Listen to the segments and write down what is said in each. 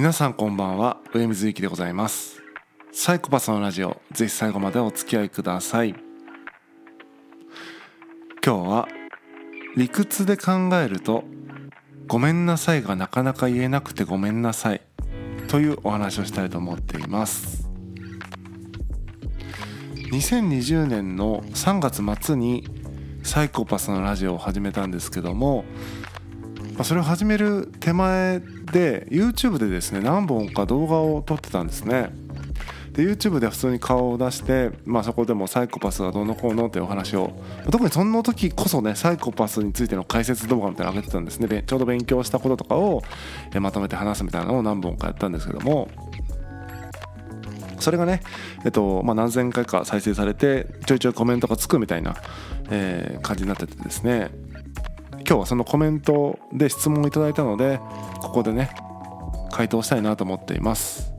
皆さんこんばんは上水幸でございます。サイコパスのラジオぜひ最後までお付き合いください。今日は理屈で考えるとごめんなさいがなかなか言えなくてごめんなさいというお話をしたいと思っています。2020年の3月末にサイコパスのラジオを始めたんですけどもまそれを始める手前で YouTube でですね何本か動画を撮ってたんですね。で YouTube で普通に顔を出して、まあ、そこでもサイコパスがどのこうのっていうお話を特にその時こそねサイコパスについての解説動画みたいなの上げてたんですね。ちょうど勉強したこととかをまとめて話すみたいなのを何本かやったんですけども。それがね、えっとまあ、何千回か再生されてちょいちょいコメントがつくみたいな、えー、感じになっててですね。今日はそのコメントで質問をいただいたのでここでね回答したいなと思っています。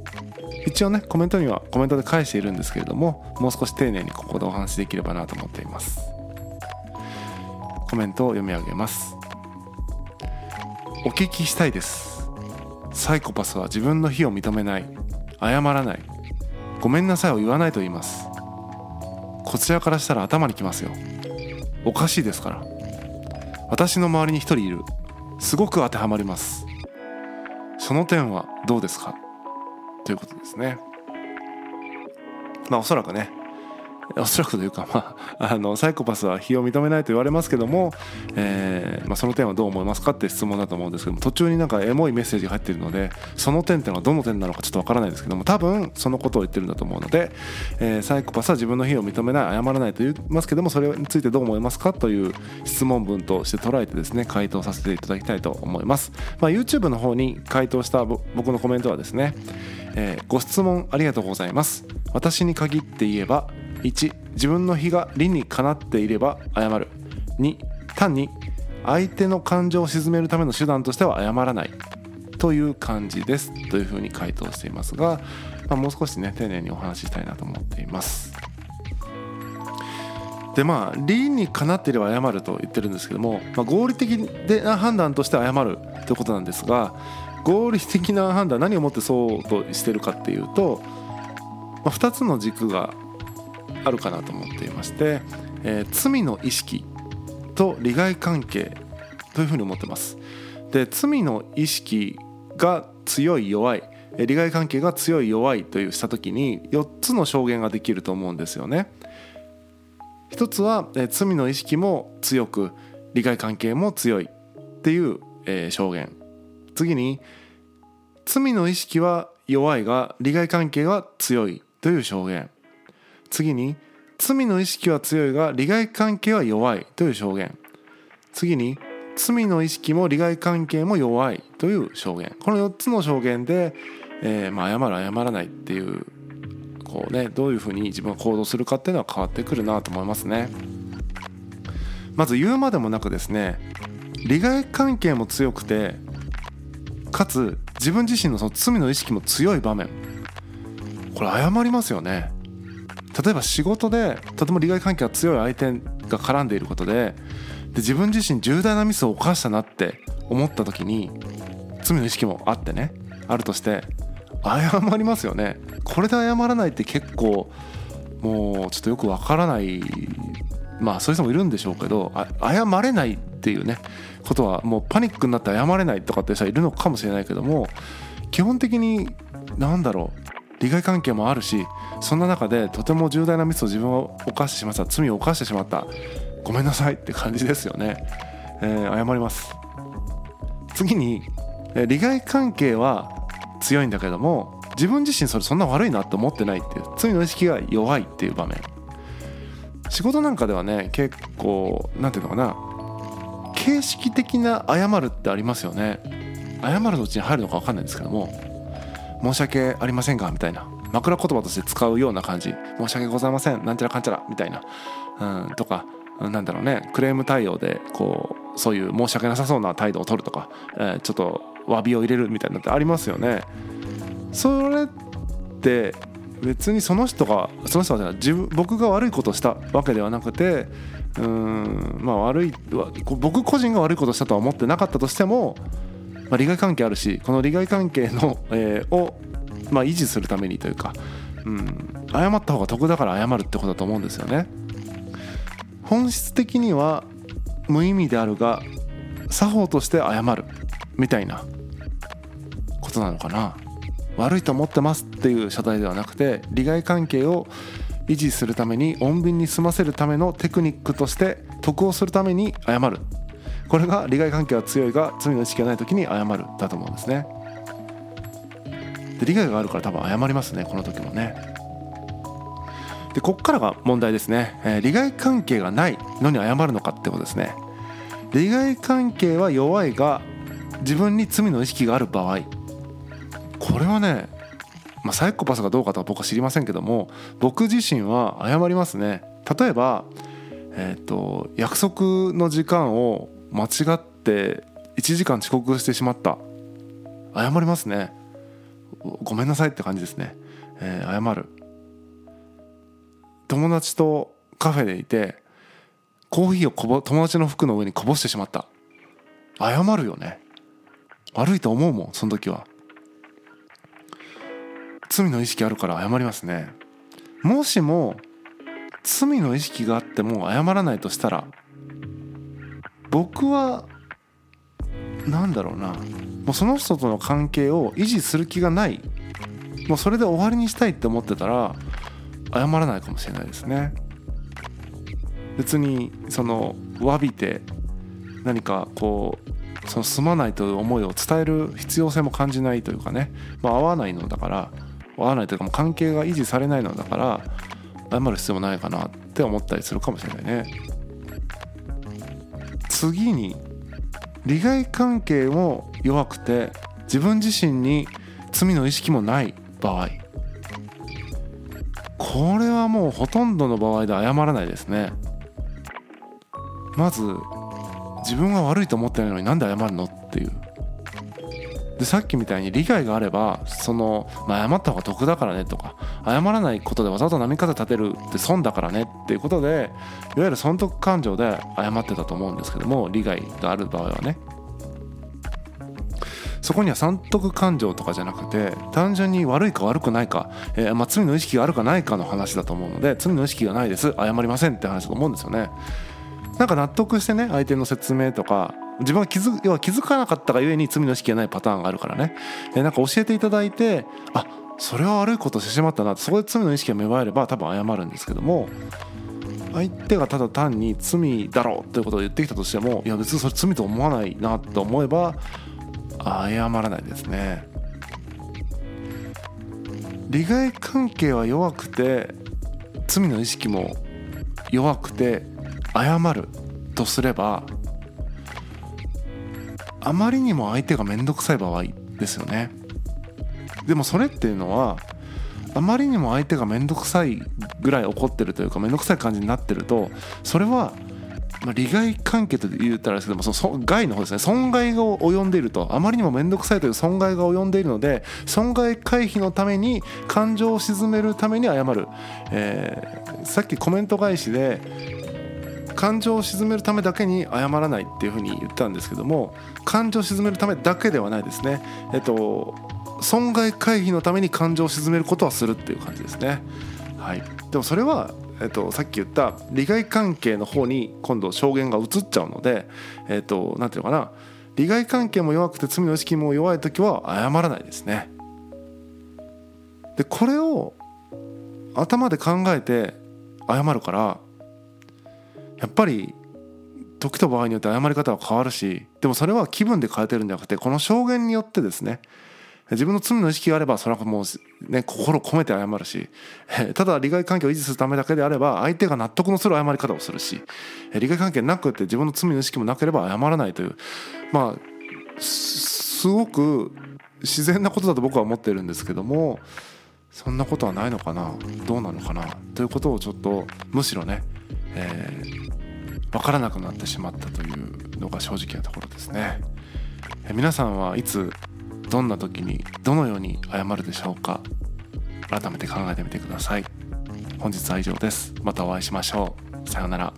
一応ねコメントにはコメントで返しているんですけれどももう少し丁寧にここでお話しできればなと思っています。コメントを読み上げます。お聞きしたいです。サイコパスは自分の非を認めない。謝らない。ごめんなさいを言わないと言います。こちらからしたら頭にきますよ。おかしいですから。私の周りに一人いる。すごく当てはまります。その点はどうですか？ということですね。まあおそらくねおそらくというか、まあ、あのサイコパスは非を認めないと言われますけども、えーまあ、その点はどう思いますかって質問だと思うんですけども途中になんかエモいメッセージが入ってるのでその点っていうのはどの点なのかちょっとわからないですけども多分そのことを言ってるんだと思うので、えー、サイコパスは自分の非を認めない謝らないと言いますけどもそれについてどう思いますかという質問文として捉えてですね回答させていただきたいと思います、まあ、YouTube の方に回答した僕のコメントはですね、えー、ご質問ありがとうございます。私に限って言えば1自分の非が理にかなっていれば謝る。2単に相手の感情を鎮めるための手段としては謝らない。という感じです。というふうに回答していますが、まあ、もう少しね丁寧にお話ししたいなと思っています。でまあ理にかなっていれば謝ると言ってるんですけども、まあ、合理的な判断として謝るということなんですが合理的な判断何をもってそうとしてるかっていうと、まあ、2つの軸があるかなと思っていまして、えー、罪の意識と利害関係というふうに思ってます。で罪の意識が強い弱い利害関係が強い弱いというした時に4つの証言ができると思うんですよね。一つは、えー、罪の意識も強く利害関係も強いっていう、えー、証言。次に罪の意識は弱いが利害関係は強いという証言。次に罪の意識は強いが利害関係は弱いという証言。次に罪の意識も利害関係も弱いという証言。この4つの証言で、えー、まあ謝る謝らないっていうこうねどういうふうに自分が行動するかっていうのは変わってくるなと思いますね。まず言うまでもなくですね利害関係も強くてかつ自分自身のその罪の意識も強い場面。これ謝りますよね。例えば仕事でとても利害関係が強い相手が絡んでいることでで自分自身重大なミスを犯したなって思った時に罪の意識もあってねあるとして謝りますよね。これで謝らないって結構もうちょっとよくわからないまあそういう人もいるんでしょうけど謝れないっていうねことはもうパニックになって謝れないとかって人はいるのかもしれないけども基本的に何だろう利害関係もあるしそんな中でとても重大なミスを自分を犯してしまった罪を犯してしまったごめんなさいって感じですよね、えー、謝ります。次に利害関係は強いんだけども自分自身それそんな悪いなって思ってないっていう罪の意識が弱いっていう場面。仕事なんかではね結構何て言うのかな形式的な謝るってありますよね。謝るのうちに入るのか分かんないんですけども申し訳ありませんがみたいな。枕言葉として使うような感じ申し訳ございません。なんちゃらかんちゃらみたいな、うん、とかなんだろうね。クレーム対応でこうそういう申し訳なさそうな態度を取るとか、えー、ちょっと詫びを入れるみたいなのってありますよね。それって別にその人がその人は自分僕が悪いことをしたわけではなくてうんまあ悪い僕個人が悪いことしたとは思ってなかったとしてもまあ、利害関係あるしこの利害関係の、えー、を、まあ、維持するためにというか、うん、謝った方が得だから謝るってことだと思うんですよね。本質的には無意味であるが作法として謝るみたいなことなのかな悪いと思ってますっていう謝罪ではなくて利害関係を維持するために穏便に済ませるためのテクニックとして得をするために謝るこれが利害関係は強いが罪の意識がない時に謝るだと思うんですね。で利害があるから多分謝りますねこの時もね。でこっからが問題ですね、えー、利害関係がないのに謝るのかってことですね。利害関係は弱いが自分に罪の意識がある場合。これはねまあ、サイコパスがどうかとは僕は知りませんけども僕自身は謝りますね。例えば、えーと、約束の時間を間違って1時間遅刻してしまった。謝りますね。ごめんなさいって感じですね、えー、謝る。友達とカフェでいてコーヒーをこぼ友達の服の上にこぼしてしまった。謝るよね。悪いと思うもんその時は。罪の意識あるから謝りますね。もしも罪の意識があっても謝らないとしたら僕は何だろうな。もうその人との関係を維持する気がない。もうそれで終わりにしたいって思ってたら謝らないかもしれないですね。別にその詫びて何かこうそのすまないという思いを伝える必要性も感じないというかね、まあ、合わないのだから合わないというかもう関係が維持されないのだから謝る必要もないかなって思ったりするかもしれないね。次に利害関係も弱くて自分自身に罪の意識もない場合。これはもうほとんどの場合で謝らないですね。まず自分が悪いと思ってないのになんで謝るのっていう。でさっきみたいに理解があればその、まあ、謝った方が得だからねとか謝らないことでわざわざ波風立てるって損だからねっていうことでいわゆる損得感情で謝ってたと思うんですけども利害がある場合はねそこには損得感情とかじゃなくて単純に悪いか悪くないか、えー、まあ、罪の意識があるかないかの話だと思うので罪の意識がないです謝りませんって話だと思うんですよね。なんか納得してね相手の説明とか自分は気づ要は気づかなかったがゆえに罪の意識がないパターンがあるからね、えなんか教えていただいてあそれは悪いことしてしまったな。そこで罪の意識が芽生えれば多分謝るんですけども相手がただ単に罪だろうということを言ってきたとしてもいや別にそれ罪と思わないなと思えば謝らないですね。利害関係は弱くて罪の意識も弱くて謝るとすればあまりにも相手が面倒くさい場合ですよね。でもそれっていうのはあまりにも相手が面倒くさいぐらい怒ってるというか面倒くさい感じになってるとそれはまあ、利害関係と言ったらですけどもその害の方ですね。損害が及んでいると。あまりにも面倒くさいという損害が及んでいるので損害回避のために感情を鎮めるために謝る、えー、さっきコメント返しで感情を鎮めるためだけに謝らないっていうふうに言ったんですけども感情を鎮めるためだけではないですね。えっと損害回避のために感情を鎮めることはするっていう感じですね。はい。でもそれはえっと、さっき言った利害関係の方に今度証言が移っちゃうので、えっと、なんていうのかな。利害関係も弱くて罪の意識も弱い時は謝らないですね。でこれを頭で考えて謝るからやっぱり時と場合によって謝り方は変わるしでもそれは気分で変えてるんじゃなくてこの証言によってですね自分の罪の意識があればそれはもうね心込めて謝るし ただ利害関係を維持するためだけであれば相手が納得のする謝り方をするし利害関係なくて自分の罪の意識もなければ謝らないというまあすごく自然なことだと僕は思ってるんですけどもそんなことはないのかなどうなのかなということをちょっとむしろねえー、分からなくなってしまったというのが正直なところですね、皆さんはいつどんな時にどのように謝るでしょうか。改めて考えてみてください。本日は以上です。またお会いしましょう。さようなら。